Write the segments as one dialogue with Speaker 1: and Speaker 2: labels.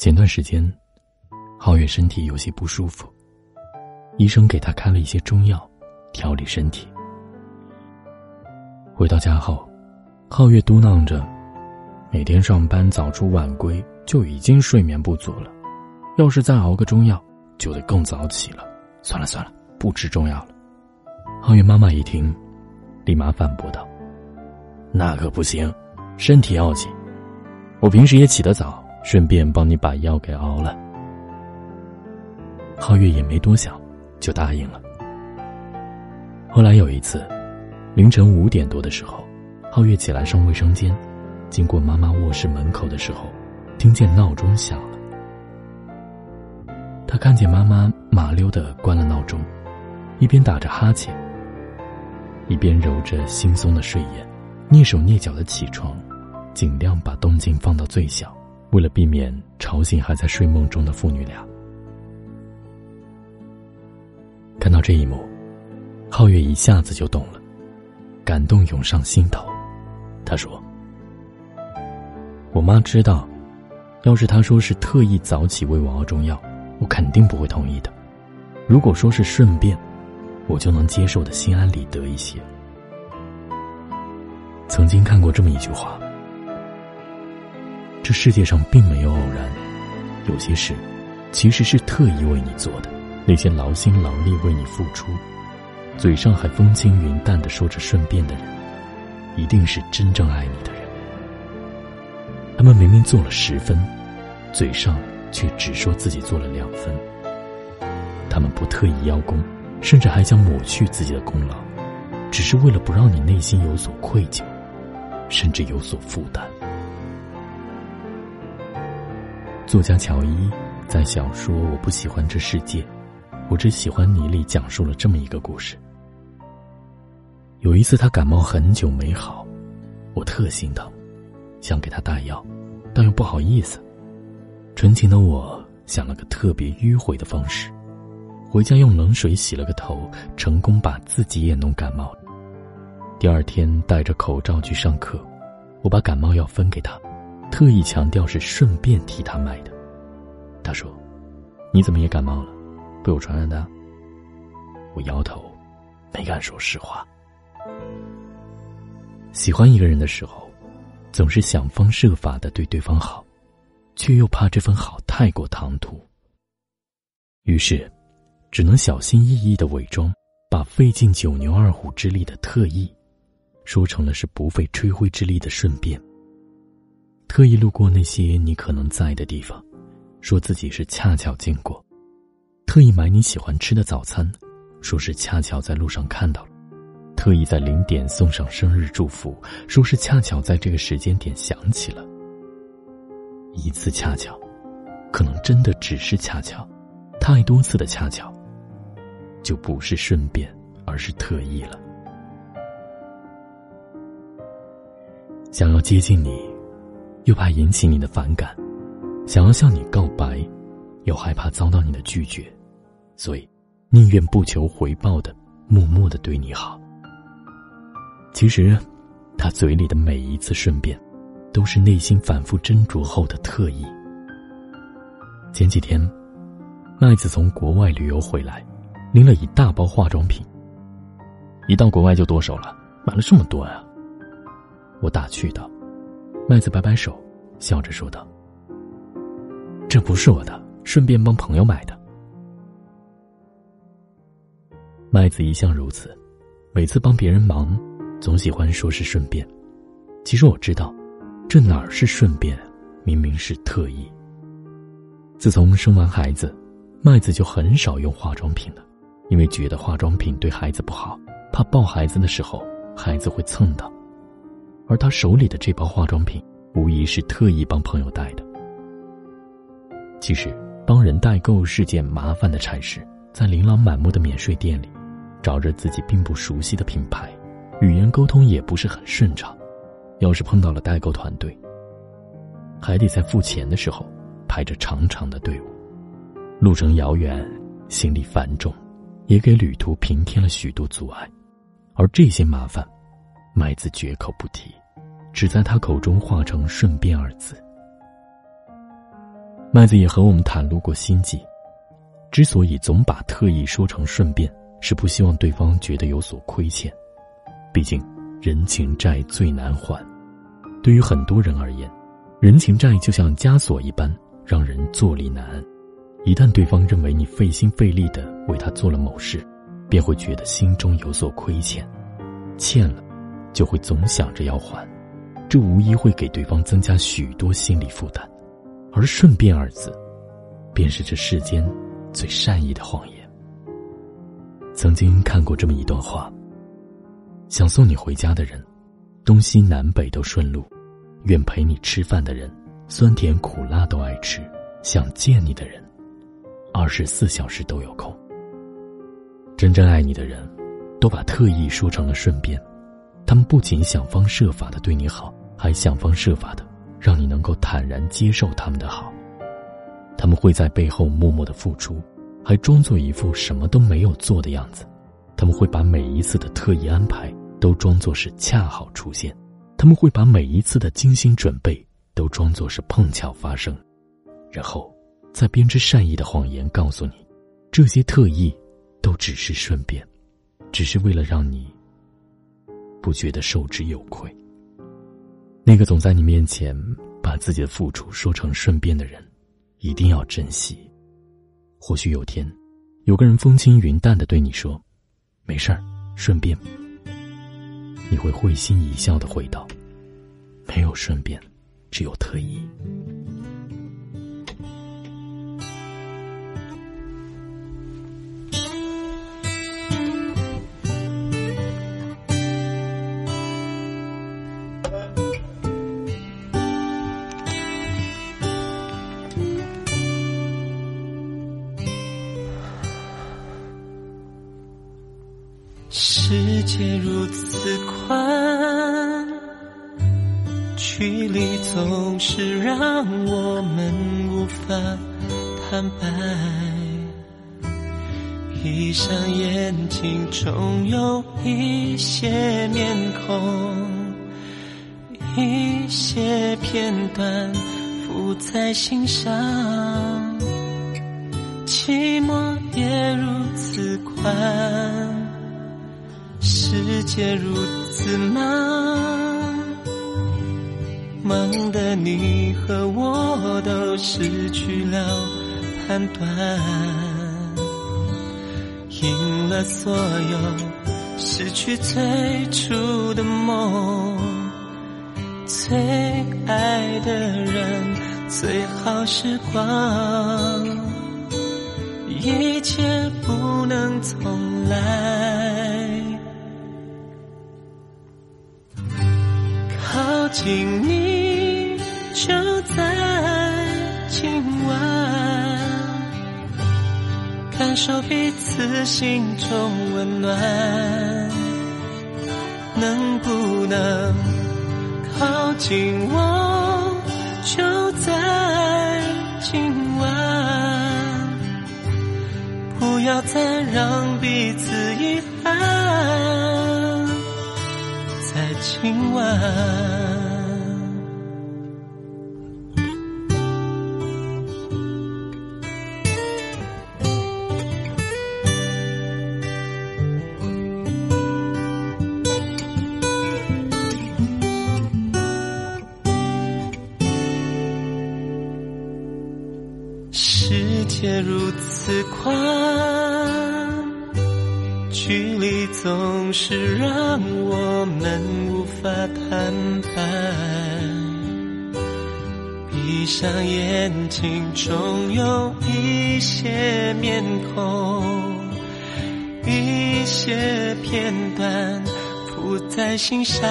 Speaker 1: 前段时间，皓月身体有些不舒服，医生给他开了一些中药，调理身体。回到家后，皓月嘟囔着：“每天上班早出晚归，就已经睡眠不足了，要是再熬个中药，就得更早起了。算了算了，不吃中药了。”皓月妈妈一听，立马反驳道：“那可不行，身体要紧。我平时也起得早。”顺便帮你把药给熬了。皓月也没多想，就答应了。后来有一次，凌晨五点多的时候，皓月起来上卫生间，经过妈妈卧室门口的时候，听见闹钟响了。他看见妈妈麻溜的关了闹钟，一边打着哈欠，一边揉着惺忪的睡眼，蹑手蹑脚的起床，尽量把动静放到最小。为了避免吵醒还在睡梦中的父女俩，看到这一幕，皓月一下子就懂了，感动涌上心头。他说：“我妈知道，要是她说是特意早起为我熬中药，我肯定不会同意的。如果说是顺便，我就能接受的心安理得一些。”曾经看过这么一句话。这世界上并没有偶然，有些事其实是特意为你做的。那些劳心劳力为你付出，嘴上还风轻云淡的说着顺便的人，一定是真正爱你的人。他们明明做了十分，嘴上却只说自己做了两分。他们不特意邀功，甚至还想抹去自己的功劳，只是为了不让你内心有所愧疚，甚至有所负担。作家乔伊在小说《我不喜欢这世界，我只喜欢你》里讲述了这么一个故事。有一次他感冒很久没好，我特心疼，想给他带药，但又不好意思。纯情的我想了个特别迂回的方式，回家用冷水洗了个头，成功把自己也弄感冒了。第二天戴着口罩去上课，我把感冒药分给他。特意强调是顺便替他买的。他说：“你怎么也感冒了？被我传染的？”我摇头，没敢说实话。喜欢一个人的时候，总是想方设法的对对方好，却又怕这份好太过唐突。于是，只能小心翼翼的伪装，把费尽九牛二虎之力的特意，说成了是不费吹灰之力的顺便。特意路过那些你可能在的地方，说自己是恰巧经过；特意买你喜欢吃的早餐，说是恰巧在路上看到了；特意在零点送上生日祝福，说是恰巧在这个时间点想起了。一次恰巧，可能真的只是恰巧；太多次的恰巧，就不是顺便，而是特意了。想要接近你。又怕引起你的反感，想要向你告白，又害怕遭到你的拒绝，所以宁愿不求回报的默默的对你好。其实，他嘴里的每一次顺便，都是内心反复斟酌后的特意。前几天，麦子从国外旅游回来，拎了一大包化妆品。一到国外就剁手了，买了这么多呀？我打趣道。麦子摆摆手，笑着说道：“这不是我的，顺便帮朋友买的。”麦子一向如此，每次帮别人忙，总喜欢说是顺便。其实我知道，这哪儿是顺便，明明是特意。自从生完孩子，麦子就很少用化妆品了，因为觉得化妆品对孩子不好，怕抱孩子的时候孩子会蹭到。而他手里的这包化妆品，无疑是特意帮朋友带的。其实，帮人代购是件麻烦的差事，在琳琅满目的免税店里，找着自己并不熟悉的品牌，语言沟通也不是很顺畅。要是碰到了代购团队，还得在付钱的时候排着长长的队伍，路程遥远，行李繁重，也给旅途平添了许多阻碍。而这些麻烦，麦子绝口不提。只在他口中化成“顺便”二字。麦子也和我们袒露过心迹。之所以总把特意说成顺便，是不希望对方觉得有所亏欠。毕竟，人情债最难还。对于很多人而言，人情债就像枷锁一般，让人坐立难安。一旦对方认为你费心费力的为他做了某事，便会觉得心中有所亏欠，欠了，就会总想着要还，这无疑会给对方增加许多心理负担。而“顺便”二字，便是这世间最善意的谎言。曾经看过这么一段话：想送你回家的人，东西南北都顺路；愿陪你吃饭的人，酸甜苦辣都爱吃；想见你的人，二十四小时都有空。真正爱你的人，都把特意说成了顺便。他们不仅想方设法的对你好，还想方设法的让你能够坦然接受他们的好。他们会在背后默默的付出，还装作一副什么都没有做的样子。他们会把每一次的特意安排都装作是恰好出现，他们会把每一次的精心准备都装作是碰巧发生，然后再编织善意的谎言告诉你，这些特意。都只是顺便，只是为了让你不觉得受之有愧。那个总在你面前把自己的付出说成顺便的人，一定要珍惜。或许有天，有个人风轻云淡的对你说：“没事儿，顺便。”你会会心一笑的回道：“没有顺便，只有特意。”
Speaker 2: 界如此宽，距离总是让我们无法坦白。闭上眼睛，总有一些面孔，一些片段浮在心上。寂寞也如此宽。世界如此忙，忙的你和我都失去了判断，赢了所有，失去最初的梦，最爱的人，最好时光，一切不能重来。请你就在今晚，感受彼此心中温暖。能不能靠近我？就在今晚，不要再让彼此遗憾。在今晚。世界如此宽，距离总是让我们无法坦白。闭上眼睛，总有一些面孔，一些片段浮在心上。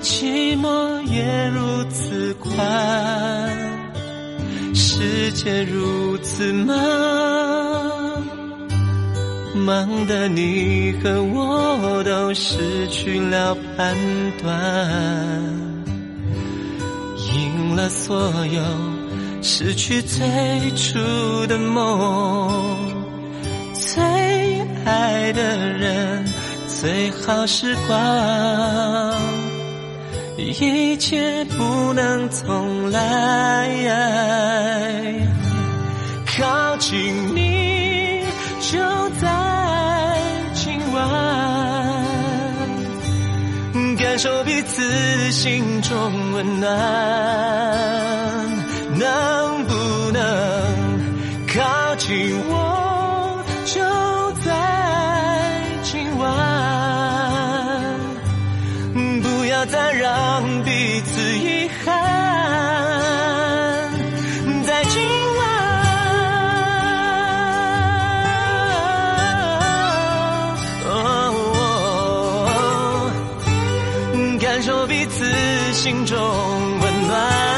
Speaker 2: 寂寞也如此宽。世界如此慢，忙的你和我都失去了判断，赢了所有，失去最初的梦，最爱的人，最好时光，
Speaker 1: 一切不能重来。靠近温暖。能不能靠近我，就在今晚，不要再让彼此遗憾，心中温暖，